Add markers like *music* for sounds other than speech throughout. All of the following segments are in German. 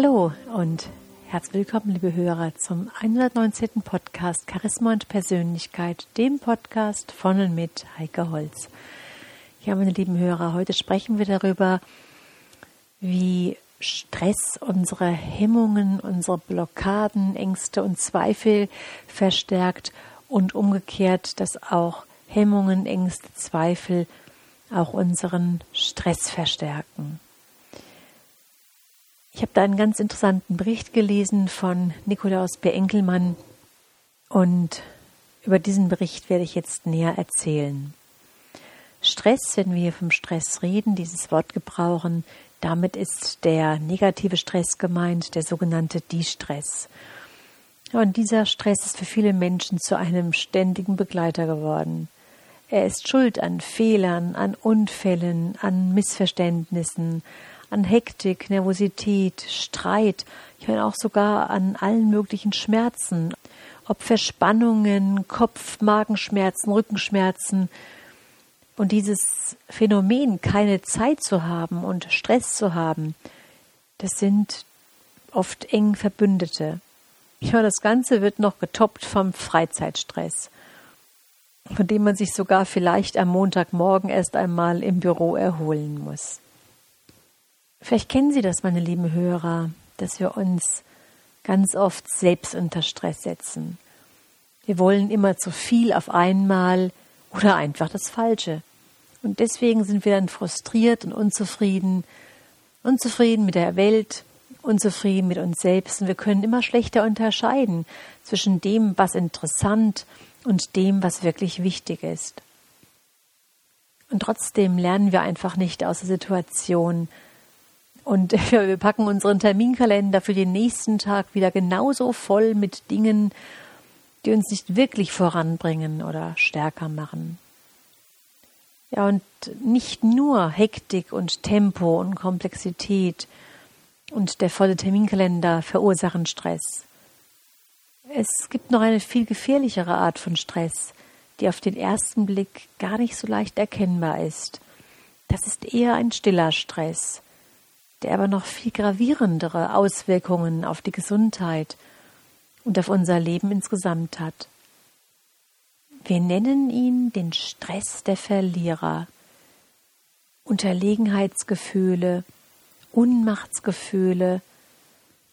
Hallo und herzlich willkommen, liebe Hörer, zum 119. Podcast Charisma und Persönlichkeit, dem Podcast von und mit Heike Holz. Ja, meine lieben Hörer, heute sprechen wir darüber, wie Stress unsere Hemmungen, unsere Blockaden, Ängste und Zweifel verstärkt und umgekehrt, dass auch Hemmungen, Ängste, Zweifel auch unseren Stress verstärken. Ich habe da einen ganz interessanten Bericht gelesen von Nikolaus B. Enkelmann und über diesen Bericht werde ich jetzt näher erzählen. Stress, wenn wir vom Stress reden, dieses Wort gebrauchen, damit ist der negative Stress gemeint, der sogenannte Distress. Und dieser Stress ist für viele Menschen zu einem ständigen Begleiter geworden. Er ist schuld an Fehlern, an Unfällen, an Missverständnissen, an Hektik, Nervosität, Streit, ich meine auch sogar an allen möglichen Schmerzen, ob Verspannungen, Kopf-, Magenschmerzen, Rückenschmerzen. Und dieses Phänomen, keine Zeit zu haben und Stress zu haben, das sind oft eng Verbündete. Ja, das Ganze wird noch getoppt vom Freizeitstress, von dem man sich sogar vielleicht am Montagmorgen erst einmal im Büro erholen muss. Vielleicht kennen Sie das, meine lieben Hörer, dass wir uns ganz oft selbst unter Stress setzen. Wir wollen immer zu viel auf einmal oder einfach das Falsche. Und deswegen sind wir dann frustriert und unzufrieden, unzufrieden mit der Welt, unzufrieden mit uns selbst. Und wir können immer schlechter unterscheiden zwischen dem, was interessant und dem, was wirklich wichtig ist. Und trotzdem lernen wir einfach nicht aus der Situation, und *laughs* wir packen unseren Terminkalender für den nächsten Tag wieder genauso voll mit Dingen, die uns nicht wirklich voranbringen oder stärker machen. Ja, und nicht nur Hektik und Tempo und Komplexität und der volle Terminkalender verursachen Stress. Es gibt noch eine viel gefährlichere Art von Stress, die auf den ersten Blick gar nicht so leicht erkennbar ist. Das ist eher ein stiller Stress der aber noch viel gravierendere Auswirkungen auf die Gesundheit und auf unser Leben insgesamt hat. Wir nennen ihn den Stress der Verlierer. Unterlegenheitsgefühle, Unmachtsgefühle,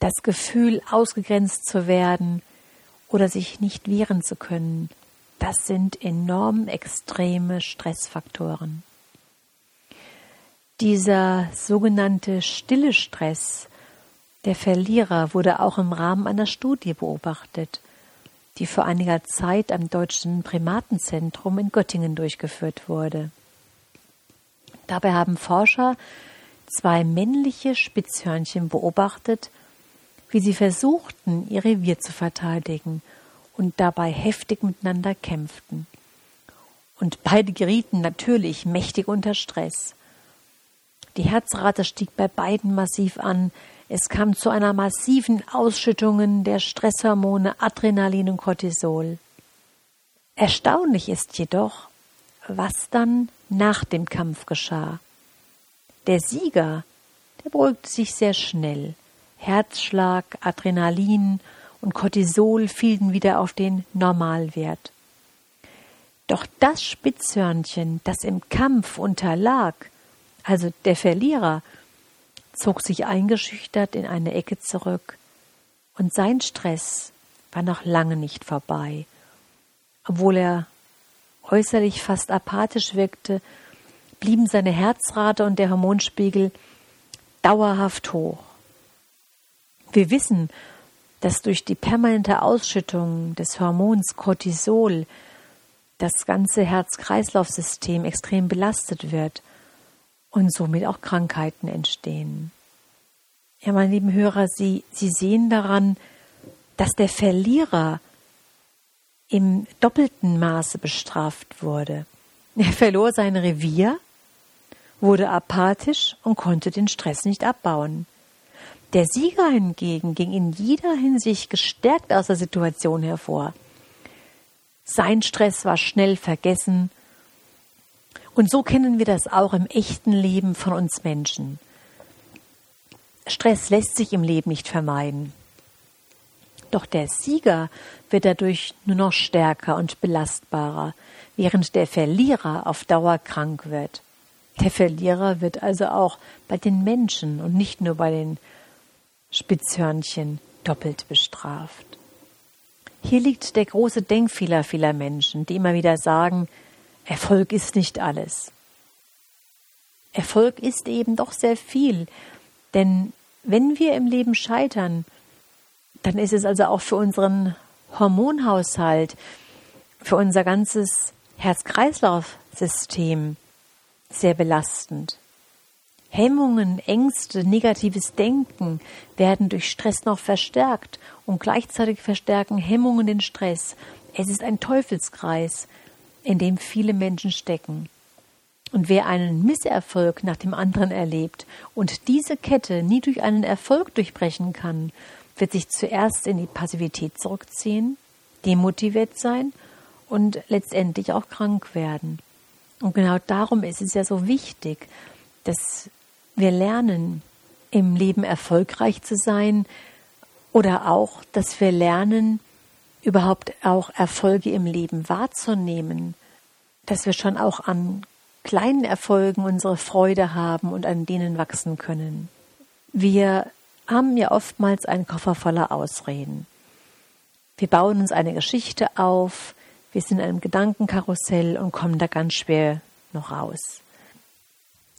das Gefühl, ausgegrenzt zu werden oder sich nicht wehren zu können, das sind enorm extreme Stressfaktoren. Dieser sogenannte stille Stress der Verlierer wurde auch im Rahmen einer Studie beobachtet, die vor einiger Zeit am Deutschen Primatenzentrum in Göttingen durchgeführt wurde. Dabei haben Forscher zwei männliche Spitzhörnchen beobachtet, wie sie versuchten, ihr Revier zu verteidigen und dabei heftig miteinander kämpften. Und beide gerieten natürlich mächtig unter Stress. Die Herzrate stieg bei beiden massiv an. Es kam zu einer massiven Ausschüttung der Stresshormone Adrenalin und Cortisol. Erstaunlich ist jedoch, was dann nach dem Kampf geschah. Der Sieger, der beruhigte sich sehr schnell. Herzschlag, Adrenalin und Cortisol fielen wieder auf den Normalwert. Doch das Spitzhörnchen, das im Kampf unterlag, also der Verlierer zog sich eingeschüchtert in eine Ecke zurück, und sein Stress war noch lange nicht vorbei. Obwohl er äußerlich fast apathisch wirkte, blieben seine Herzrate und der Hormonspiegel dauerhaft hoch. Wir wissen, dass durch die permanente Ausschüttung des Hormons Cortisol das ganze Herz-Kreislauf-System extrem belastet wird und somit auch Krankheiten entstehen. Ja, meine lieben Hörer, Sie, Sie sehen daran, dass der Verlierer im doppelten Maße bestraft wurde. Er verlor sein Revier, wurde apathisch und konnte den Stress nicht abbauen. Der Sieger hingegen ging in jeder Hinsicht gestärkt aus der Situation hervor. Sein Stress war schnell vergessen und so kennen wir das auch im echten Leben von uns Menschen. Stress lässt sich im Leben nicht vermeiden. Doch der Sieger wird dadurch nur noch stärker und belastbarer, während der Verlierer auf Dauer krank wird. Der Verlierer wird also auch bei den Menschen und nicht nur bei den Spitzhörnchen doppelt bestraft. Hier liegt der große Denkfehler vieler Menschen, die immer wieder sagen, Erfolg ist nicht alles. Erfolg ist eben doch sehr viel, denn wenn wir im Leben scheitern, dann ist es also auch für unseren Hormonhaushalt, für unser ganzes Herz-Kreislauf-System sehr belastend. Hemmungen, Ängste, negatives Denken werden durch Stress noch verstärkt und gleichzeitig verstärken Hemmungen den Stress. Es ist ein Teufelskreis, in dem viele Menschen stecken. Und wer einen Misserfolg nach dem anderen erlebt und diese Kette nie durch einen Erfolg durchbrechen kann, wird sich zuerst in die Passivität zurückziehen, demotiviert sein und letztendlich auch krank werden. Und genau darum ist es ja so wichtig, dass wir lernen, im Leben erfolgreich zu sein oder auch, dass wir lernen, überhaupt auch Erfolge im Leben wahrzunehmen, dass wir schon auch an kleinen Erfolgen unsere Freude haben und an denen wachsen können. Wir haben ja oftmals einen Koffer voller Ausreden. Wir bauen uns eine Geschichte auf, wir sind in einem Gedankenkarussell und kommen da ganz schwer noch raus.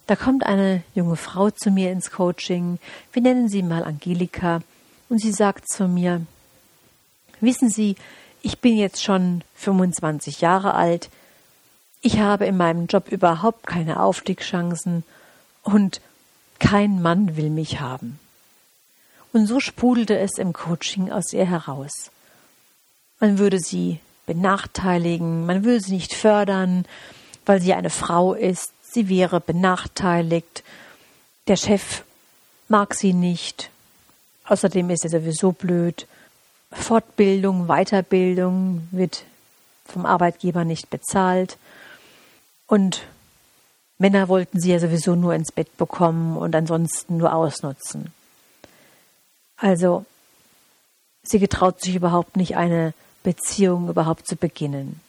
Da kommt eine junge Frau zu mir ins Coaching, wir nennen sie mal Angelika, und sie sagt zu mir, wissen Sie, ich bin jetzt schon 25 Jahre alt, ich habe in meinem Job überhaupt keine Aufstiegschancen und kein Mann will mich haben. Und so sprudelte es im Coaching aus ihr heraus. Man würde sie benachteiligen, man würde sie nicht fördern, weil sie eine Frau ist, sie wäre benachteiligt, der Chef mag sie nicht, außerdem ist er sowieso blöd, Fortbildung, Weiterbildung wird vom Arbeitgeber nicht bezahlt, und Männer wollten sie ja sowieso nur ins Bett bekommen und ansonsten nur ausnutzen. Also, sie getraut sich überhaupt nicht, eine Beziehung überhaupt zu beginnen.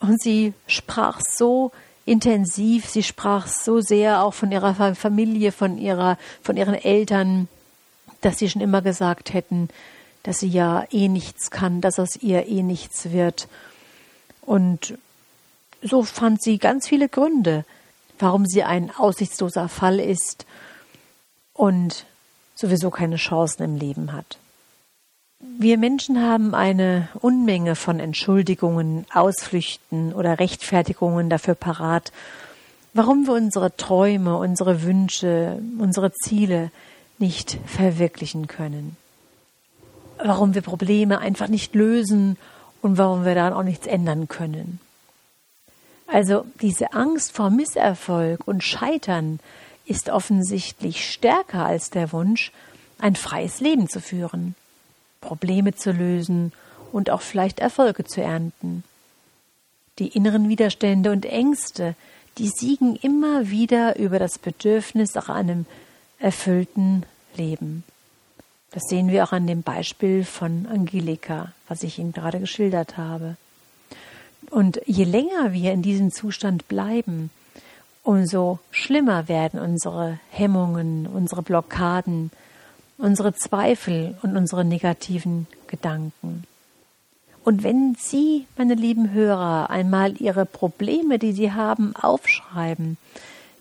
Und sie sprach so intensiv, sie sprach so sehr auch von ihrer Familie, von ihrer, von ihren Eltern, dass sie schon immer gesagt hätten, dass sie ja eh nichts kann, dass aus ihr eh nichts wird. Und so fand sie ganz viele Gründe, warum sie ein aussichtsloser Fall ist und sowieso keine Chancen im Leben hat. Wir Menschen haben eine Unmenge von Entschuldigungen, Ausflüchten oder Rechtfertigungen dafür parat, warum wir unsere Träume, unsere Wünsche, unsere Ziele nicht verwirklichen können. Warum wir Probleme einfach nicht lösen und warum wir daran auch nichts ändern können. Also diese Angst vor Misserfolg und Scheitern ist offensichtlich stärker als der Wunsch, ein freies Leben zu führen, Probleme zu lösen und auch vielleicht Erfolge zu ernten. Die inneren Widerstände und Ängste, die siegen immer wieder über das Bedürfnis nach einem erfüllten Leben. Das sehen wir auch an dem Beispiel von Angelika, was ich Ihnen gerade geschildert habe. Und je länger wir in diesem Zustand bleiben, umso schlimmer werden unsere Hemmungen, unsere Blockaden, unsere Zweifel und unsere negativen Gedanken. Und wenn Sie, meine lieben Hörer, einmal Ihre Probleme, die Sie haben, aufschreiben,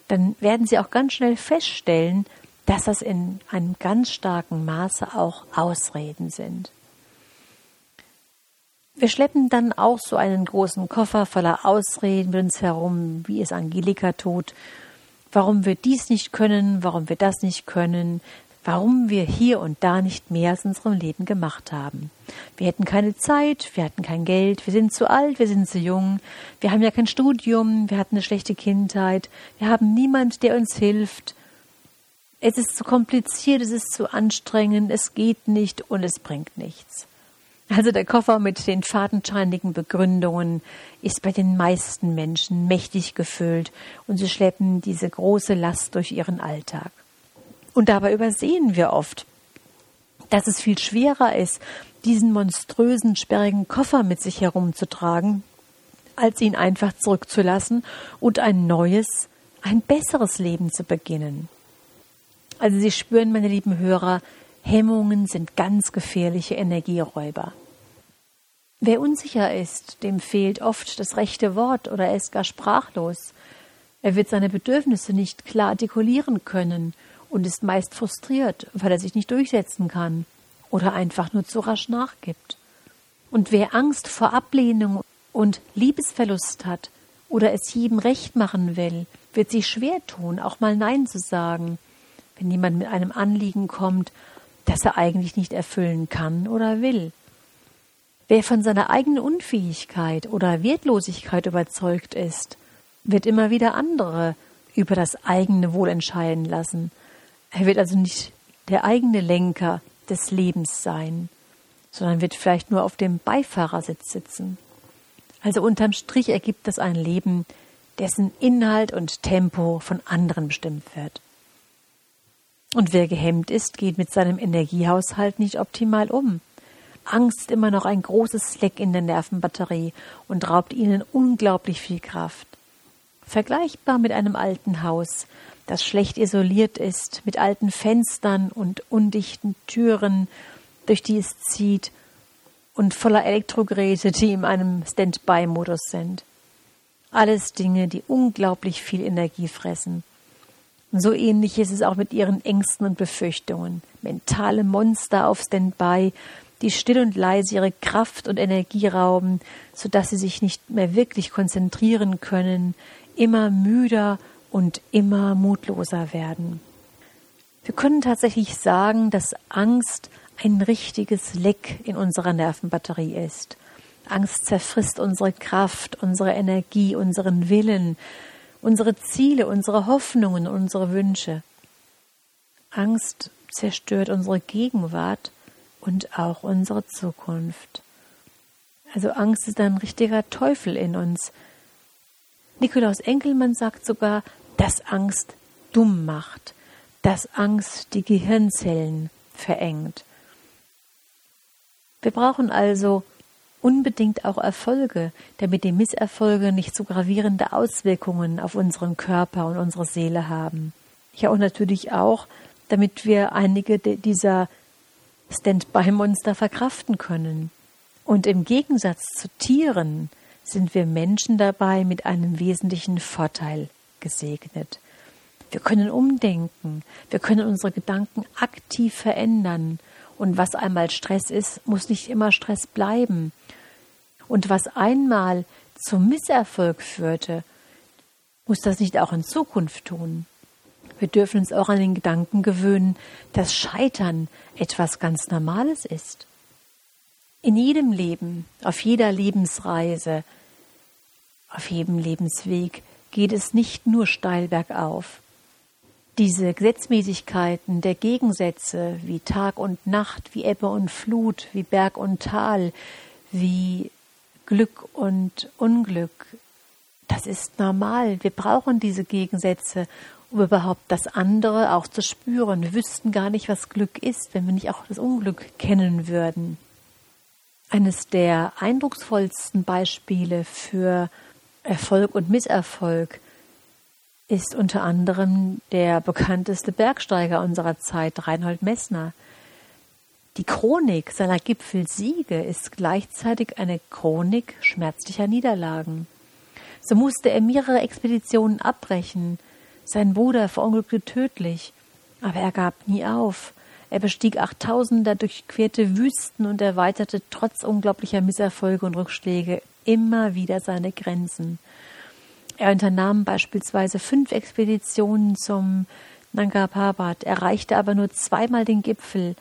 dann werden Sie auch ganz schnell feststellen, dass das in einem ganz starken Maße auch Ausreden sind. Wir schleppen dann auch so einen großen Koffer voller Ausreden mit uns herum, wie es Angelika tut, warum wir dies nicht können, warum wir das nicht können, warum wir hier und da nicht mehr aus unserem Leben gemacht haben. Wir hätten keine Zeit, wir hatten kein Geld, wir sind zu alt, wir sind zu jung, wir haben ja kein Studium, wir hatten eine schlechte Kindheit, wir haben niemand, der uns hilft. Es ist zu kompliziert, es ist zu anstrengend, es geht nicht und es bringt nichts. Also der Koffer mit den fadenscheinigen Begründungen ist bei den meisten Menschen mächtig gefüllt und sie schleppen diese große Last durch ihren Alltag. Und dabei übersehen wir oft, dass es viel schwerer ist, diesen monströsen, sperrigen Koffer mit sich herumzutragen, als ihn einfach zurückzulassen und ein neues, ein besseres Leben zu beginnen. Also Sie spüren, meine lieben Hörer, Hemmungen sind ganz gefährliche Energieräuber. Wer unsicher ist, dem fehlt oft das rechte Wort oder er ist gar sprachlos. Er wird seine Bedürfnisse nicht klar artikulieren können und ist meist frustriert, weil er sich nicht durchsetzen kann oder einfach nur zu rasch nachgibt. Und wer Angst vor Ablehnung und Liebesverlust hat oder es jedem recht machen will, wird sich schwer tun, auch mal Nein zu sagen, wenn jemand mit einem Anliegen kommt, das er eigentlich nicht erfüllen kann oder will. Wer von seiner eigenen Unfähigkeit oder Wertlosigkeit überzeugt ist, wird immer wieder andere über das eigene Wohl entscheiden lassen. Er wird also nicht der eigene Lenker des Lebens sein, sondern wird vielleicht nur auf dem Beifahrersitz sitzen. Also unterm Strich ergibt das ein Leben, dessen Inhalt und Tempo von anderen bestimmt wird. Und wer gehemmt ist, geht mit seinem Energiehaushalt nicht optimal um. Angst immer noch ein großes Leck in der Nervenbatterie und raubt ihnen unglaublich viel Kraft. Vergleichbar mit einem alten Haus, das schlecht isoliert ist, mit alten Fenstern und undichten Türen, durch die es zieht, und voller Elektrogeräte, die in einem Standby-Modus sind. Alles Dinge, die unglaublich viel Energie fressen. Und so ähnlich ist es auch mit ihren Ängsten und Befürchtungen. Mentale Monster auf Standby, die still und leise ihre Kraft und Energie rauben, sodass sie sich nicht mehr wirklich konzentrieren können, immer müder und immer mutloser werden. Wir können tatsächlich sagen, dass Angst ein richtiges Leck in unserer Nervenbatterie ist. Angst zerfrisst unsere Kraft, unsere Energie, unseren Willen, unsere Ziele, unsere Hoffnungen, unsere Wünsche. Angst zerstört unsere Gegenwart und auch unsere Zukunft. Also Angst ist ein richtiger Teufel in uns. Nikolaus Enkelmann sagt sogar, dass Angst dumm macht, dass Angst die Gehirnzellen verengt. Wir brauchen also unbedingt auch Erfolge, damit die Misserfolge nicht so gravierende Auswirkungen auf unseren Körper und unsere Seele haben. Ja, und natürlich auch, damit wir einige dieser Standby-Monster verkraften können. Und im Gegensatz zu Tieren sind wir Menschen dabei mit einem wesentlichen Vorteil gesegnet. Wir können umdenken, wir können unsere Gedanken aktiv verändern. Und was einmal Stress ist, muss nicht immer Stress bleiben. Und was einmal zum Misserfolg führte, muss das nicht auch in Zukunft tun. Wir dürfen uns auch an den Gedanken gewöhnen, dass Scheitern etwas ganz Normales ist. In jedem Leben, auf jeder Lebensreise, auf jedem Lebensweg geht es nicht nur steil bergauf. Diese Gesetzmäßigkeiten der Gegensätze wie Tag und Nacht, wie Ebbe und Flut, wie Berg und Tal, wie Glück und Unglück, das ist normal. Wir brauchen diese Gegensätze um überhaupt das andere auch zu spüren. Wir wüssten gar nicht, was Glück ist, wenn wir nicht auch das Unglück kennen würden. Eines der eindrucksvollsten Beispiele für Erfolg und Misserfolg ist unter anderem der bekannteste Bergsteiger unserer Zeit, Reinhold Messner. Die Chronik seiner Gipfelsiege ist gleichzeitig eine Chronik schmerzlicher Niederlagen. So musste er mehrere Expeditionen abbrechen, sein Bruder verunglückte tödlich, aber er gab nie auf. Er bestieg Achttausender, durchquerte Wüsten und erweiterte trotz unglaublicher Misserfolge und Rückschläge immer wieder seine Grenzen. Er unternahm beispielsweise fünf Expeditionen zum Nanga Parbat, erreichte aber nur zweimal den Gipfel,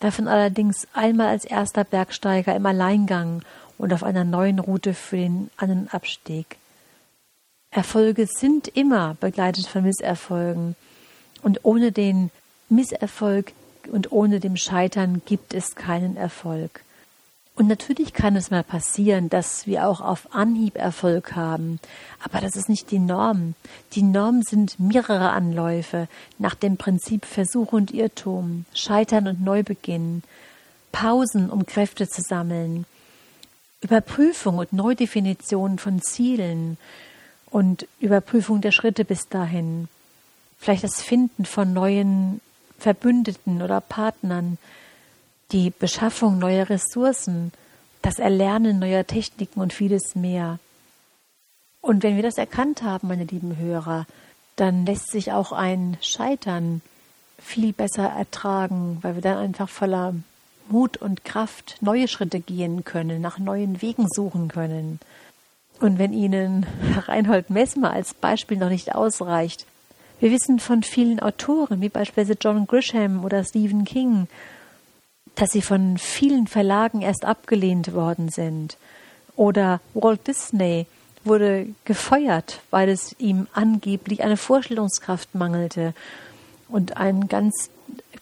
davon allerdings einmal als erster Bergsteiger im Alleingang und auf einer neuen Route für den Annenabstieg. Erfolge sind immer begleitet von Misserfolgen. Und ohne den Misserfolg und ohne dem Scheitern gibt es keinen Erfolg. Und natürlich kann es mal passieren, dass wir auch auf Anhieb Erfolg haben. Aber das ist nicht die Norm. Die Norm sind mehrere Anläufe nach dem Prinzip Versuch und Irrtum, Scheitern und Neubeginn, Pausen, um Kräfte zu sammeln, Überprüfung und Neudefinition von Zielen und Überprüfung der Schritte bis dahin. Vielleicht das Finden von neuen Verbündeten oder Partnern, die Beschaffung neuer Ressourcen, das Erlernen neuer Techniken und vieles mehr. Und wenn wir das erkannt haben, meine lieben Hörer, dann lässt sich auch ein Scheitern viel besser ertragen, weil wir dann einfach voller Mut und Kraft neue Schritte gehen können, nach neuen Wegen suchen können. Und wenn Ihnen *laughs* Reinhold Messmer als Beispiel noch nicht ausreicht, wir wissen von vielen Autoren, wie beispielsweise John Grisham oder Stephen King, dass sie von vielen Verlagen erst abgelehnt worden sind. Oder Walt Disney wurde gefeuert, weil es ihm angeblich eine Vorstellungskraft mangelte. Und ein ganz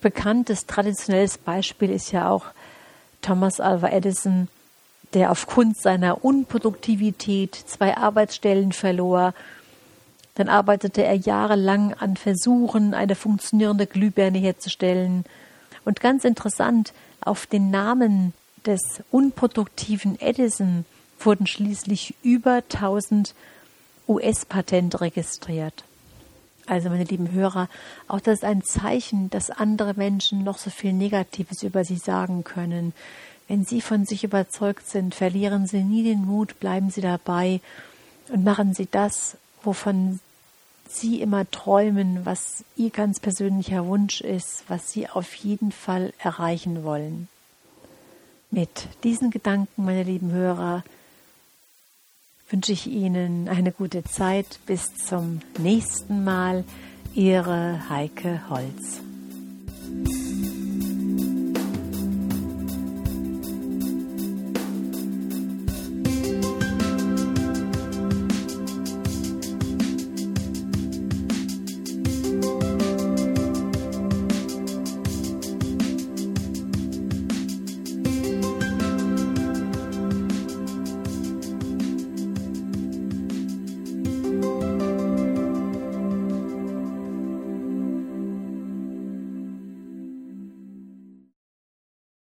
bekanntes traditionelles Beispiel ist ja auch Thomas Alva Edison, der aufgrund seiner Unproduktivität zwei Arbeitsstellen verlor. Dann arbeitete er jahrelang an Versuchen, eine funktionierende Glühbirne herzustellen. Und ganz interessant, auf den Namen des unproduktiven Edison wurden schließlich über 1000 US-Patente registriert. Also, meine lieben Hörer, auch das ist ein Zeichen, dass andere Menschen noch so viel Negatives über sie sagen können. Wenn sie von sich überzeugt sind, verlieren sie nie den Mut, bleiben sie dabei und machen sie das, wovon Sie immer träumen, was Ihr ganz persönlicher Wunsch ist, was Sie auf jeden Fall erreichen wollen. Mit diesen Gedanken, meine lieben Hörer, wünsche ich Ihnen eine gute Zeit. Bis zum nächsten Mal. Ihre Heike Holz.